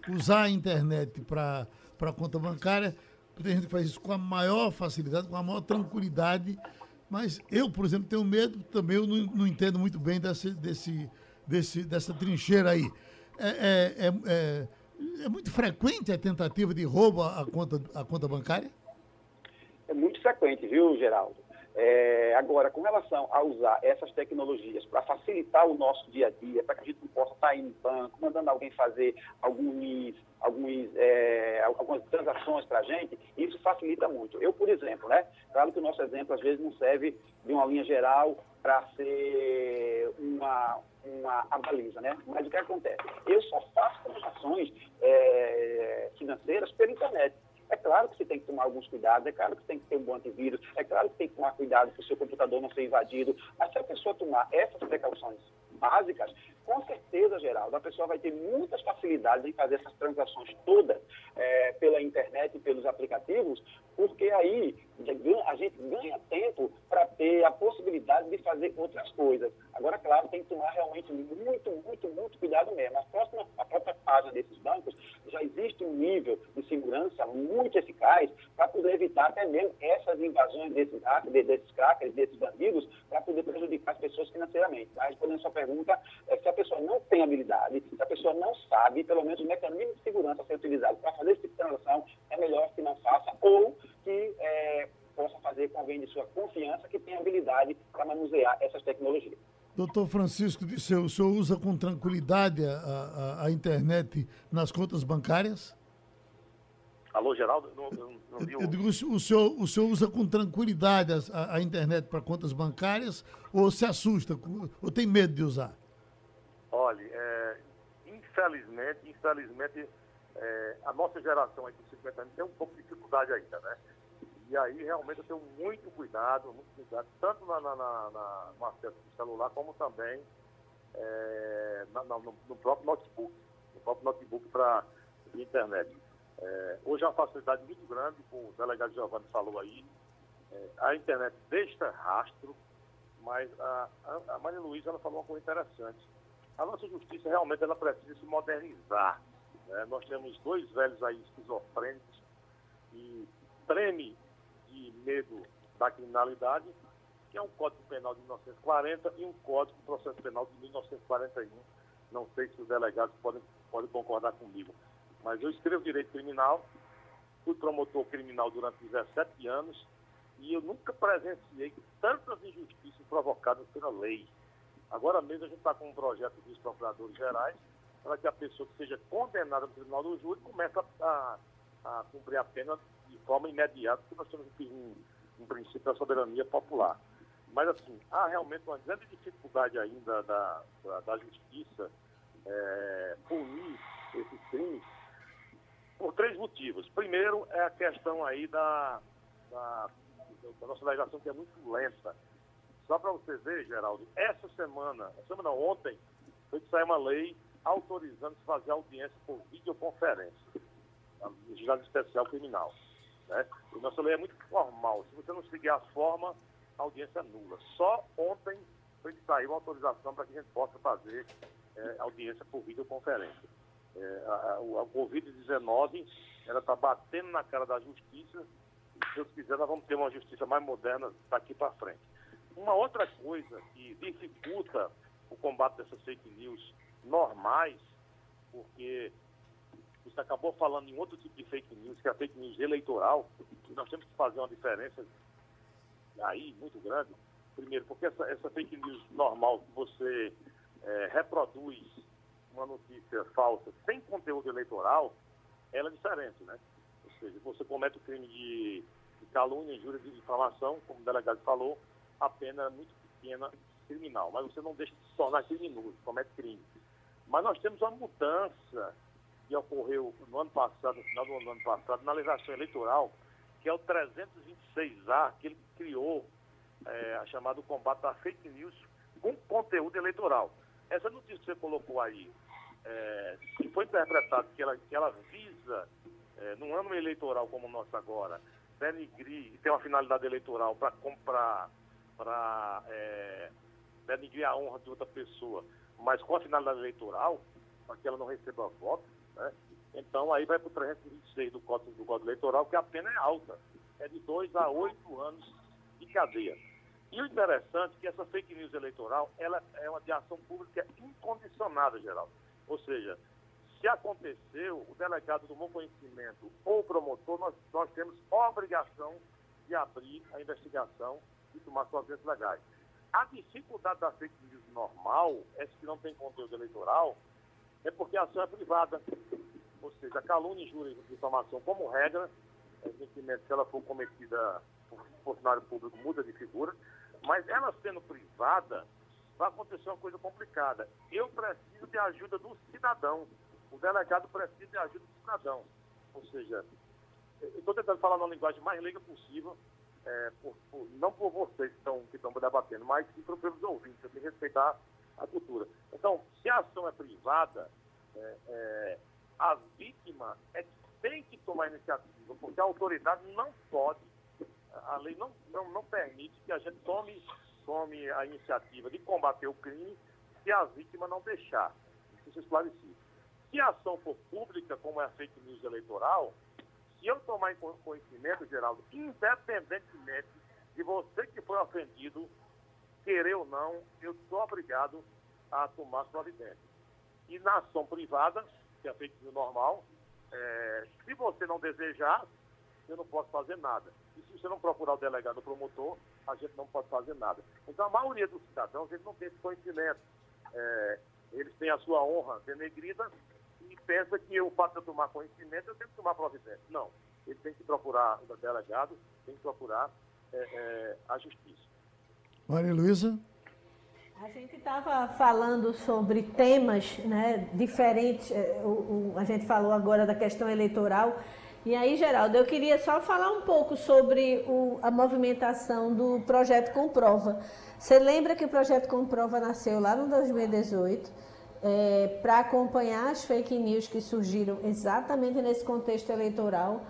usar a internet para conta bancária. Tem gente que faz isso com a maior facilidade, com a maior tranquilidade. Mas eu, por exemplo, tenho medo também, eu não, não entendo muito bem desse, desse, desse, dessa trincheira aí. É, é, é, é, é muito frequente a tentativa de roubo à conta, à conta bancária? é muito frequente, viu, Geraldo? É, agora, com relação a usar essas tecnologias para facilitar o nosso dia a dia, para que a gente não possa estar indo no banco, mandando alguém fazer alguns, alguns, é, algumas transações para a gente, isso facilita muito. Eu, por exemplo, né? Claro que o nosso exemplo às vezes não serve de uma linha geral para ser uma, uma baliza, né? Mas o que acontece? Eu só faço transações é, financeiras pela internet. É claro que você tem que tomar alguns cuidados, é claro que você tem que ter um bom antivírus, é claro que tem que tomar cuidado para o seu computador não ser invadido, mas se a pessoa tomar essas precauções básicas, com certeza, Geraldo, a pessoa vai ter muitas facilidades em fazer essas transações todas é, pela internet e pelos aplicativos, porque aí a gente ganha tempo para ter a possibilidade de fazer outras coisas. Agora, claro, tem que tomar realmente muito, muito, muito cuidado mesmo. A, próxima, a própria página desses bancos já existe um nível de segurança muito eficaz para poder evitar até mesmo essas invasões desses desses crackers, desses bandidos, para poder prejudicar as pessoas financeiramente. Tá? Respondendo a sua pergunta, é, se a pessoa não tem habilidade, se a pessoa não sabe, pelo menos o mecanismo de segurança a ser utilizado para fazer esse tipo de transação, é melhor que não faça ou que é, possa fazer com alguém de sua confiança que tenha habilidade para manusear essas tecnologias. Doutor Francisco Disseu, o senhor usa com tranquilidade a, a, a, internet nas contas bancárias? Alô, Geraldo? Não, não, não eu, eu digo, o senhor, o senhor usa com tranquilidade a, a internet para contas bancárias ou se assusta, ou tem medo de usar? Olha, é, infelizmente, infelizmente, é, a nossa geração aí de 50 anos tem um pouco de dificuldade ainda, né? E aí realmente eu tenho muito cuidado, muito cuidado, tanto na, na, na, no acesso do celular, como também é, na, no, no, próprio notebook, no próprio notebook para internet. É, hoje é uma facilidade muito grande, como o delegado Giovanni falou aí, é, a internet deixa rastro, mas a, a, a Maria Luísa ela falou uma coisa interessante. A nossa justiça realmente ela precisa se modernizar. Né? Nós temos dois velhos aí esquizofrênicos e treme de medo da criminalidade, que é um Código Penal de 1940 e um Código de Processo Penal de 1941. Não sei se os delegados podem, podem concordar comigo, mas eu escrevo direito criminal, fui promotor criminal durante 17 anos e eu nunca presenciei tantas injustiças provocadas pela lei. Agora mesmo a gente está com um projeto dos procuradores gerais para que a pessoa que seja condenada no tribunal do júri comece a, a cumprir a pena de forma imediata, porque nós temos um, um princípio da soberania popular. Mas, assim, há realmente uma grande dificuldade ainda da, da, da justiça é, punir esses crimes por três motivos. Primeiro é a questão aí da, da, da nossa legislação que é muito lenta. Só para você ver, Geraldo, essa semana, semana ontem, foi que saiu uma lei autorizando se fazer audiência por videoconferência, no julgado especial criminal. Né? E nossa lei é muito formal. Se você não seguir a forma, a audiência é nula. Só ontem foi que saiu a autorização para que a gente possa fazer é, audiência por videoconferência. É, a, a, a Covid-19 ela está batendo na cara da justiça e, se Deus quiser, nós vamos ter uma justiça mais moderna daqui para frente. Uma outra coisa que dificulta o combate dessas fake news normais, porque você acabou falando em outro tipo de fake news, que é a fake news eleitoral, nós temos que fazer uma diferença aí muito grande. Primeiro, porque essa, essa fake news normal que você é, reproduz uma notícia falsa sem conteúdo eleitoral, ela é diferente, né? Ou seja, você comete o crime de, de calúnia, injúria de difamação, como o delegado falou, a pena é muito pequena criminal, mas você não deixa de se tornar criminoso, comete crime. Mas nós temos uma mudança que ocorreu no ano passado, no final do ano passado, na legislação eleitoral, que é o 326A, que ele criou é, a chamado combate à fake news com conteúdo eleitoral. Essa notícia que você colocou aí, é, se foi interpretado que ela, que ela visa, é, num ano eleitoral como o nosso agora, denigrir e ter uma finalidade eleitoral para comprar, para é, denigrir a honra de outra pessoa, mas com a finalidade eleitoral, para que ela não receba votos, né? Então aí vai para o 326 do Código, do Código Eleitoral, que a pena é alta, é de 2 a 8 anos de cadeia. E o interessante é que essa fake news eleitoral ela é uma de ação pública incondicionada, Geraldo. Ou seja, se aconteceu, o delegado tomou conhecimento ou o promotor, nós, nós temos obrigação de abrir a investigação e tomar providências legais. A dificuldade da fake news normal, essa que não tem conteúdo eleitoral, é porque a ação é privada. Ou seja, calúnia, injúria e difamação, como regra, evidentemente, se ela for cometida por funcionário público, muda de figura, mas ela sendo privada, vai acontecer uma coisa complicada. Eu preciso de ajuda do cidadão. O delegado precisa de ajuda do cidadão. Ou seja, eu estou tentando falar na linguagem mais leiga possível, é, por, por, não por vocês que estão, que estão debatendo, mas sim pelos ouvintes. Eu tenho que respeitar a cultura. Então, se a ação é privada, é, é, a vítima é tem que tomar iniciativa, porque a autoridade não pode a lei não, não, não permite que a gente tome, tome a iniciativa de combater o crime se a vítima não deixar. Isso é esclarecido. Se a ação for pública, como é a fake news eleitoral, se eu tomar conhecimento, Geraldo, independentemente de você que foi ofendido, querer ou não, eu sou obrigado a tomar providência. E na ação privada, que é fake news normal, é, se você não desejar, eu não posso fazer nada. E se você não procurar o delegado promotor, a gente não pode fazer nada. Então, a maioria dos cidadãos, eles não tem esse conhecimento. É, eles têm a sua honra denegrida e pensa que o fato de eu tomar conhecimento, eu tenho que tomar providência. Não. Ele tem que procurar o delegado, tem que procurar é, é, a justiça. Maria Luísa? A gente estava falando sobre temas né, diferentes. É, o, o, a gente falou agora da questão eleitoral. E aí, Geraldo, eu queria só falar um pouco sobre o, a movimentação do projeto Comprova. Você lembra que o projeto Comprova nasceu lá no 2018 é, para acompanhar as fake news que surgiram exatamente nesse contexto eleitoral.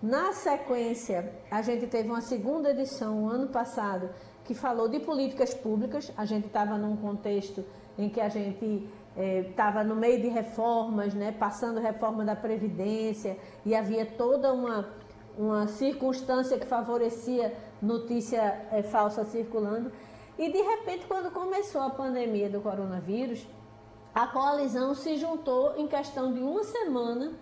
Na sequência, a gente teve uma segunda edição, ano passado, que falou de políticas públicas. A gente estava num contexto em que a gente estava é, no meio de reformas, né, passando reforma da Previdência, e havia toda uma, uma circunstância que favorecia notícia é, falsa circulando. E de repente, quando começou a pandemia do coronavírus, a coalizão se juntou em questão de uma semana,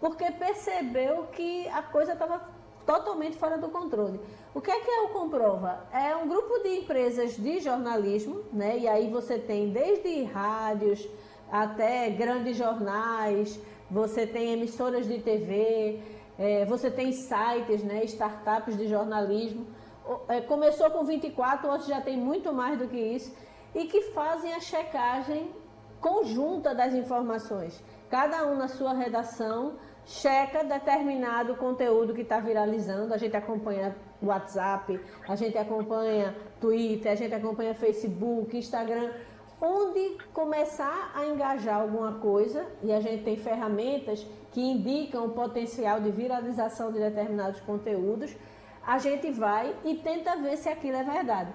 porque percebeu que a coisa estava totalmente fora do controle. O que é que é o Comprova? É um grupo de empresas de jornalismo, né? E aí você tem desde rádios até grandes jornais, você tem emissoras de TV, é, você tem sites, né? Startups de jornalismo. É, começou com 24, hoje já tem muito mais do que isso, e que fazem a checagem conjunta das informações. Cada um na sua redação checa determinado conteúdo que está viralizando. A gente acompanha WhatsApp, a gente acompanha Twitter, a gente acompanha Facebook, Instagram. Onde começar a engajar alguma coisa, e a gente tem ferramentas que indicam o potencial de viralização de determinados conteúdos, a gente vai e tenta ver se aquilo é verdade.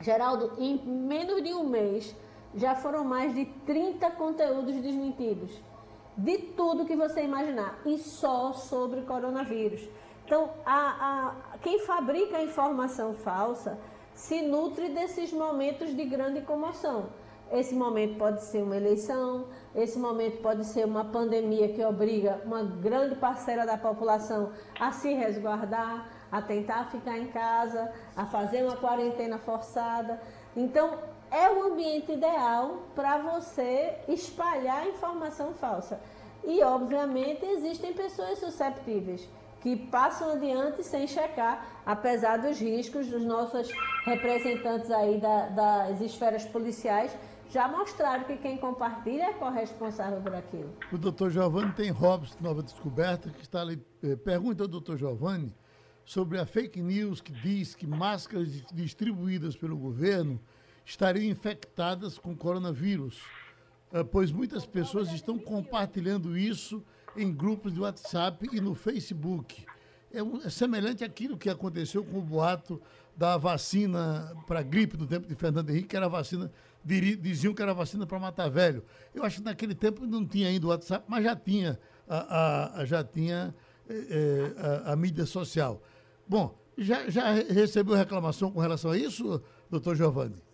Geraldo, em menos de um mês, já foram mais de 30 conteúdos desmentidos de tudo que você imaginar e só sobre coronavírus. Então, a, a, quem fabrica a informação falsa se nutre desses momentos de grande comoção. Esse momento pode ser uma eleição, esse momento pode ser uma pandemia que obriga uma grande parcela da população a se resguardar, a tentar ficar em casa, a fazer uma quarentena forçada. Então, é o ambiente ideal para você espalhar informação falsa. E, obviamente, existem pessoas susceptíveis que passam adiante sem checar, apesar dos riscos dos nossos representantes aí da, das esferas policiais já mostraram que quem compartilha é corresponsável por aquilo. O doutor Giovanni tem Robson, nova descoberta, que está ali. Eh, pergunta ao doutor Giovanni sobre a fake news que diz que máscaras distribuídas pelo governo estariam infectadas com coronavírus, eh, pois muitas pessoas estão compartilhando isso em grupos de WhatsApp e no Facebook. É, um, é semelhante àquilo que aconteceu com o boato da vacina para gripe do tempo de Fernando Henrique, que era vacina, diziam que era vacina para matar velho. Eu acho que naquele tempo não tinha ainda o WhatsApp, mas já tinha a, a já tinha é, a, a, mídia social. Bom, já, já recebeu reclamação com relação a isso, doutor Giovanni?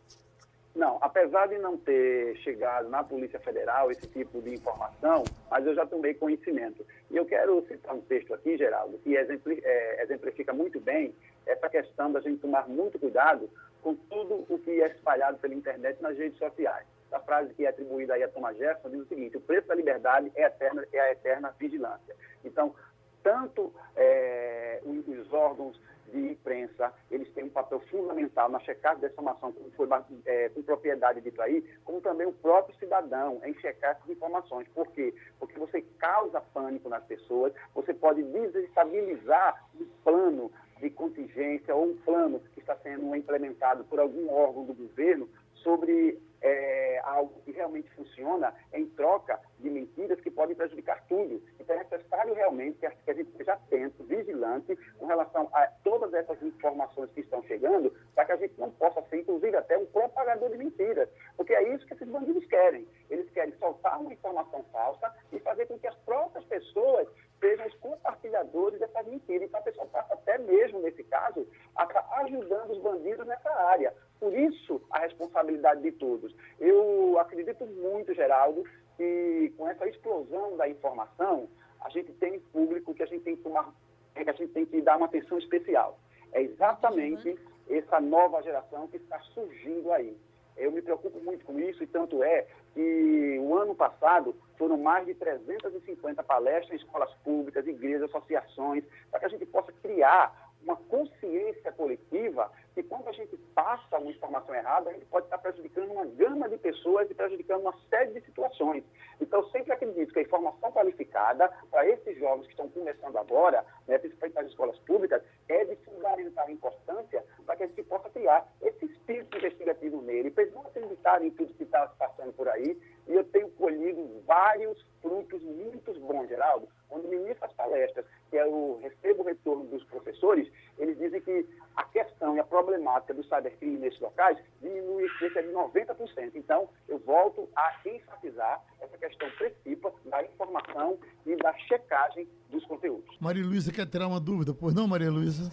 Não, apesar de não ter chegado na Polícia Federal esse tipo de informação, mas eu já tomei conhecimento. E eu quero citar um texto aqui, Geraldo, que é, exemplifica muito bem essa questão da gente tomar muito cuidado com tudo o que é espalhado pela internet nas redes sociais. A frase que é atribuída aí a Thomas Jefferson diz o seguinte: o preço da liberdade é, eterna, é a eterna vigilância. Então, tanto é, os órgãos de imprensa, eles têm um papel fundamental na checagem dessa informação, como foi é, com propriedade dito aí, como também o próprio cidadão em checar essas informações. Por quê? Porque você causa pânico nas pessoas, você pode desestabilizar um plano de contingência ou um plano que está sendo implementado por algum órgão do governo sobre é, algo que realmente funciona em troca de mentiras que podem prejudicar tudo. Então é necessário realmente que a gente esteja atento, vigilante com relação a todas essas informações que estão chegando, para que a gente não possa ser, inclusive, até um propagador de mentiras. Porque é isso que esses bandidos querem. Eles querem soltar uma informação falsa e fazer com que as próprias pessoas sejam os compartilhadores dessas mentiras. Então a pessoa passa até mesmo, nesse caso, a ajudando os bandidos nessa área. Por isso, a responsabilidade de todos. Eu acredito muito, Geraldo, que com essa explosão da informação, a gente tem público que a gente tem que tomar, que a gente tem que dar uma atenção especial. É exatamente uhum. essa nova geração que está surgindo aí. Eu me preocupo muito com isso e tanto é que o ano passado foram mais de 350 palestras em escolas públicas, igrejas, associações, para que a gente possa criar uma consciência coletiva que quando a gente passa uma informação errada, a gente pode estar prejudicando uma gama de pessoas e prejudicando uma série de situações. Então, sempre acredito que a informação qualificada para esses jovens que estão começando agora, né, principalmente nas escolas públicas, é de fundamental importância para que a gente possa criar esse espírito investigativo nele, para eles não acreditarem em tudo que está passando por aí. E eu tenho colhido vários frutos muito bons, Geraldo. Quando ministro as palestras, que recebo o retorno dos professores, eles dizem que a questão e a problemática do cybercrime nesses locais diminui cerca de 90%. Então, eu volto a enfatizar essa questão principal da informação e da checagem dos conteúdos. Maria Luísa quer tirar uma dúvida, pois não, Maria Luísa?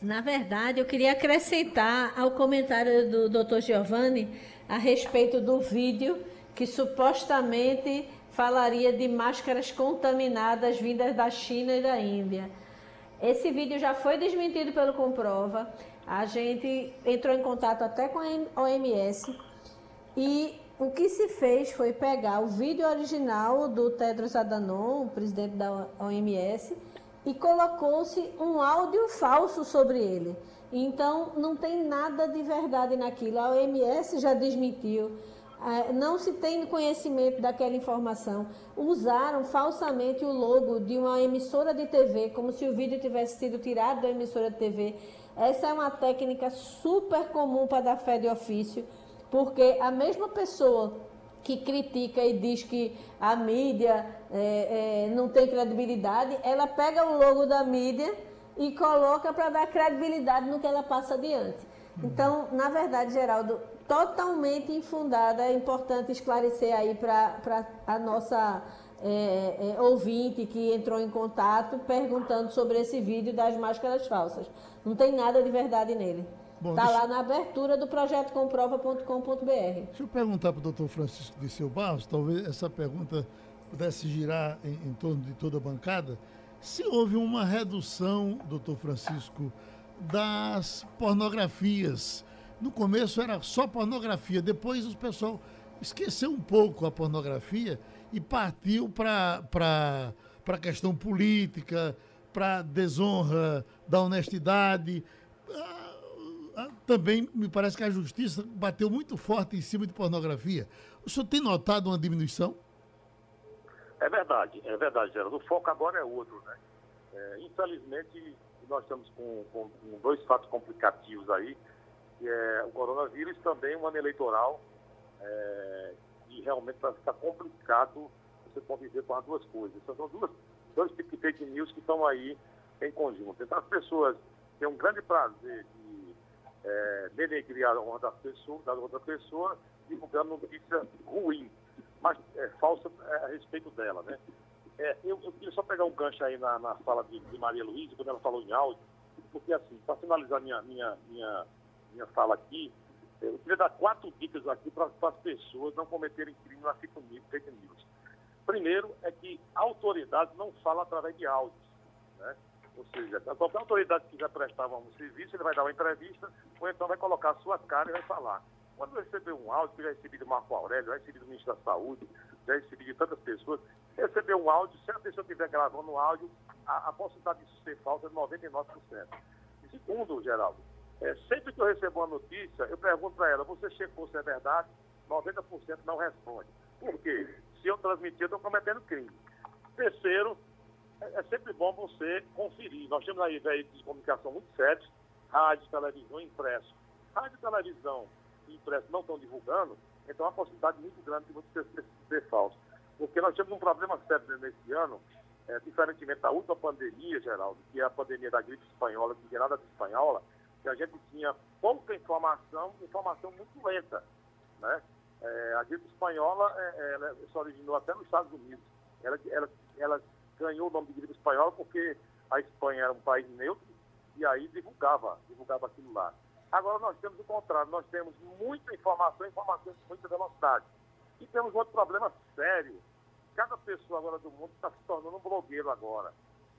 Na verdade, eu queria acrescentar ao comentário do Dr. Giovanni a respeito do vídeo que supostamente falaria de máscaras contaminadas vindas da China e da Índia. Esse vídeo já foi desmentido pelo Comprova. A gente entrou em contato até com a OMS e o que se fez foi pegar o vídeo original do Tedros Adhanom, presidente da OMS, e colocou-se um áudio falso sobre ele. Então, não tem nada de verdade naquilo. A OMS já desmentiu. É, não se tem conhecimento daquela informação. Usaram falsamente o logo de uma emissora de TV, como se o vídeo tivesse sido tirado da emissora de TV. Essa é uma técnica super comum para dar fé de ofício, porque a mesma pessoa que critica e diz que a mídia é, é, não tem credibilidade, ela pega o logo da mídia e coloca para dar credibilidade no que ela passa adiante. Então, na verdade, Geraldo, totalmente infundada, é importante esclarecer aí para a nossa é, é, ouvinte que entrou em contato perguntando sobre esse vídeo das máscaras falsas. Não tem nada de verdade nele. Está deixa... lá na abertura do projeto comprova.com.br. Deixa eu perguntar para o doutor Francisco de Seu Barros, talvez essa pergunta pudesse girar em, em torno de toda a bancada. Se houve uma redução, doutor Francisco, das pornografias. No começo era só pornografia, depois o pessoal esqueceu um pouco a pornografia e partiu para a questão política, para desonra da honestidade. Ah, ah, também me parece que a justiça bateu muito forte em cima de pornografia. O senhor tem notado uma diminuição? É verdade, é verdade, Geraldo. O foco agora é outro, né? É, infelizmente, nós estamos com, com, com, dois fatos complicativos aí, que é o coronavírus também um ano eleitoral, é, e realmente vai ficar complicado você conviver com as duas coisas. São duas, dois tipos de fake news que estão aí em conjunto. Então as pessoas têm um grande prazer de é, denegrir a honra das pessoas, da outra pessoa, divulgando notícia ruim, mas é, falsa é, a respeito dela, né? É, eu, eu, queria só pegar um gancho aí na, na fala de, de, Maria Luísa, quando ela falou em áudio, porque assim, para finalizar minha, minha, minha, minha fala aqui, eu queria dar quatro dicas aqui para as pessoas não cometerem crime na fake news. Primeiro é que a autoridade não fala através de áudios. Né? Ou seja, qualquer autoridade que quiser prestar um serviço, ele vai dar uma entrevista, ou então vai colocar a sua cara e vai falar. Quando receber um áudio, que já recebi do Marco Aurélio, já recebi do Ministro da Saúde, já recebi de tantas pessoas, receber um áudio, se a pessoa estiver gravando um áudio, a, a possibilidade disso ser falso é de 99%. E segundo, Geraldo, é, sempre que eu recebo uma notícia, eu pergunto para ela, você checou se é verdade? 90% não responde. Por quê? Se eu transmitir, eu estou cometendo crime. Terceiro, é, é, sempre bom você conferir. Nós temos aí veículos de comunicação muito sérios, rádio, televisão, impresso. Rádio, televisão e impresso não estão divulgando, então há uma possibilidade muito grande de você ser, ser falso. Porque nós temos um problema sério nesse ano, é, diferentemente da última pandemia, Geraldo, que é a pandemia da gripe espanhola, que não nada de espanhola, que a gente tinha pouca informação, informação muito lenta. Né? É, a gripe espanhola é, ela se originou até nos Estados Unidos. Ela, ela, ela ganhou o nome de gripe espanhola porque a Espanha era um país neutro e aí divulgava, divulgava aquilo lá. Agora nós temos o contrário, nós temos muita informação, informação com muita velocidade. E temos outro problema sério. Cada pessoa agora do mundo está se tornando um blogueiro agora.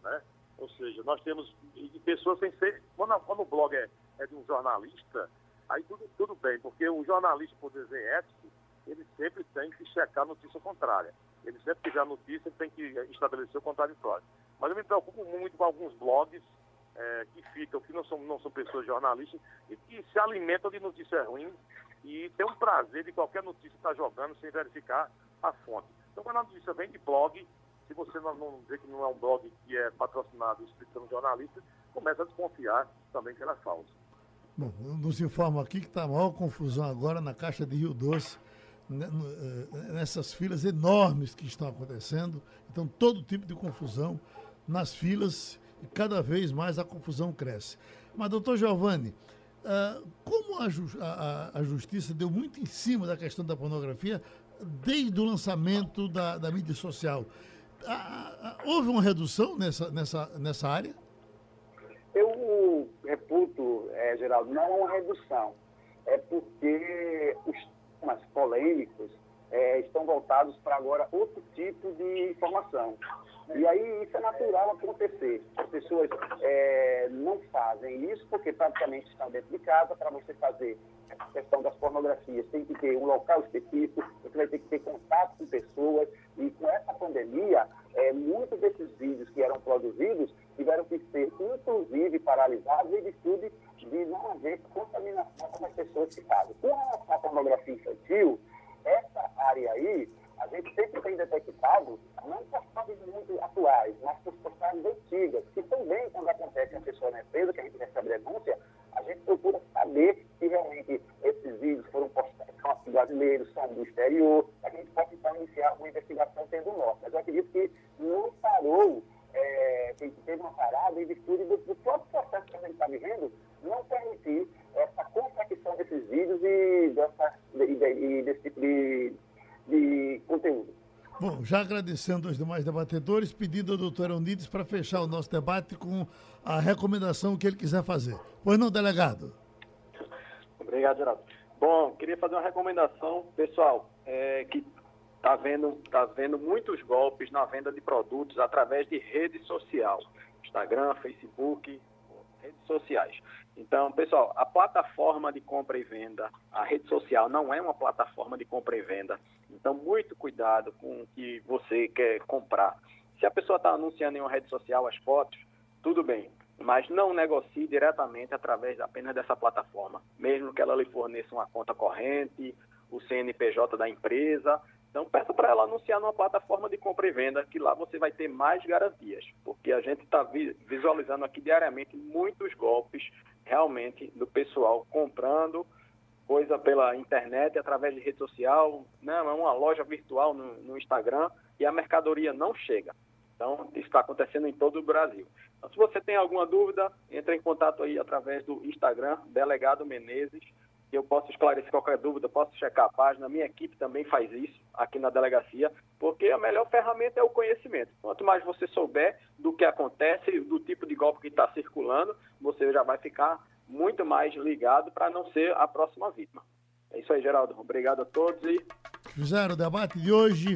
Né? Ou seja, nós temos pessoas sem ser. Quando, quando o blog é, é, de um jornalista, aí tudo, tudo bem, porque o jornalista, por dizer ético, ele sempre tem que checar a notícia contrária. Ele sempre que a notícia, tem que estabelecer o contraditório. Mas eu me preocupo muito com alguns blogs é, que ficam, que não são, não são pessoas jornalistas, e que se alimentam de notícias ruins e tem um prazer de qualquer notícia estar jogando sem verificar a fonte. Então, quando a notícia vem de blog, se você não, dizer que não é um blog que é patrocinado um jornalista, começa a desconfiar também que ela é falsa. Bom, nos informa aqui que está a maior confusão agora na Caixa de Rio Doce, né, eh, nessas filas enormes que estão acontecendo. Então, todo tipo de confusão nas filas e cada vez mais a confusão cresce. Mas, doutor Giovanni, uh, como a, ju a, a, Justiça deu muito em cima da questão da pornografia desde o lançamento da, da mídia social, uh, houve uma redução nessa, nessa, nessa área? Eu reputo, é, Geraldo, não é uma redução. É porque os temas polêmicos é, estão voltados para agora outro tipo de informação. E aí isso é natural acontecer. As pessoas é, não fazem isso porque praticamente estão dentro de casa. Para você fazer a questão das pornografias, tem que ter um local específico, você vai ter que ter contato com pessoas. E com essa pandemia, é, muitos desses vídeos que eram produzidos tiveram que ser, inclusive, paralisados em virtude de não haver contaminação com as pessoas que fazem. Com a pornografia infantil, essa área aí a gente sempre tem detectado, não postagens muito atuais, mas por postagens antigas, que também, quando acontece a pessoa na empresa, que a gente recebe denúncia, a gente procura saber se realmente esses vídeos foram postados, são assim, brasileiros, são do exterior, a gente pode então iniciar uma investigação tendo norte. Mas eu acredito que não parou, é, teve uma parada em virtude do, do próprio processo que a gente está vivendo, não permitir essa confecção desses vídeos e, dessa, e, e desse tipo de de conteúdo. Bom, já agradecendo aos demais debatedores, pedindo ao doutor Eunides para fechar o nosso debate com a recomendação que ele quiser fazer. Pois não, delegado? Obrigado, Geraldo. Bom, queria fazer uma recomendação, pessoal, é, que está vendo, tá vendo muitos golpes na venda de produtos através de rede social, Instagram, Facebook, redes sociais. Então, pessoal, a plataforma de compra e venda, a rede social não é uma plataforma de compra e venda. Então, muito cuidado com o que você quer comprar. Se a pessoa está anunciando em uma rede social as fotos, tudo bem, mas não negocie diretamente através apenas dessa plataforma, mesmo que ela lhe forneça uma conta corrente, o CNPJ da empresa. Então, peça para ela anunciar numa plataforma de compra e venda, que lá você vai ter mais garantias, porque a gente está visualizando aqui diariamente muitos golpes realmente do pessoal comprando coisa pela internet, através de rede social, né, é uma loja virtual no, no Instagram e a mercadoria não chega. Então, isso está acontecendo em todo o Brasil. Então, se você tem alguma dúvida, entre em contato aí através do Instagram, Delegado Menezes, eu posso esclarecer qualquer dúvida, posso checar a página. Minha equipe também faz isso aqui na delegacia, porque a melhor ferramenta é o conhecimento. Quanto mais você souber do que acontece, do tipo de golpe que está circulando, você já vai ficar muito mais ligado para não ser a próxima vítima. É isso aí, Geraldo. Obrigado a todos e. Fizeram o debate de hoje.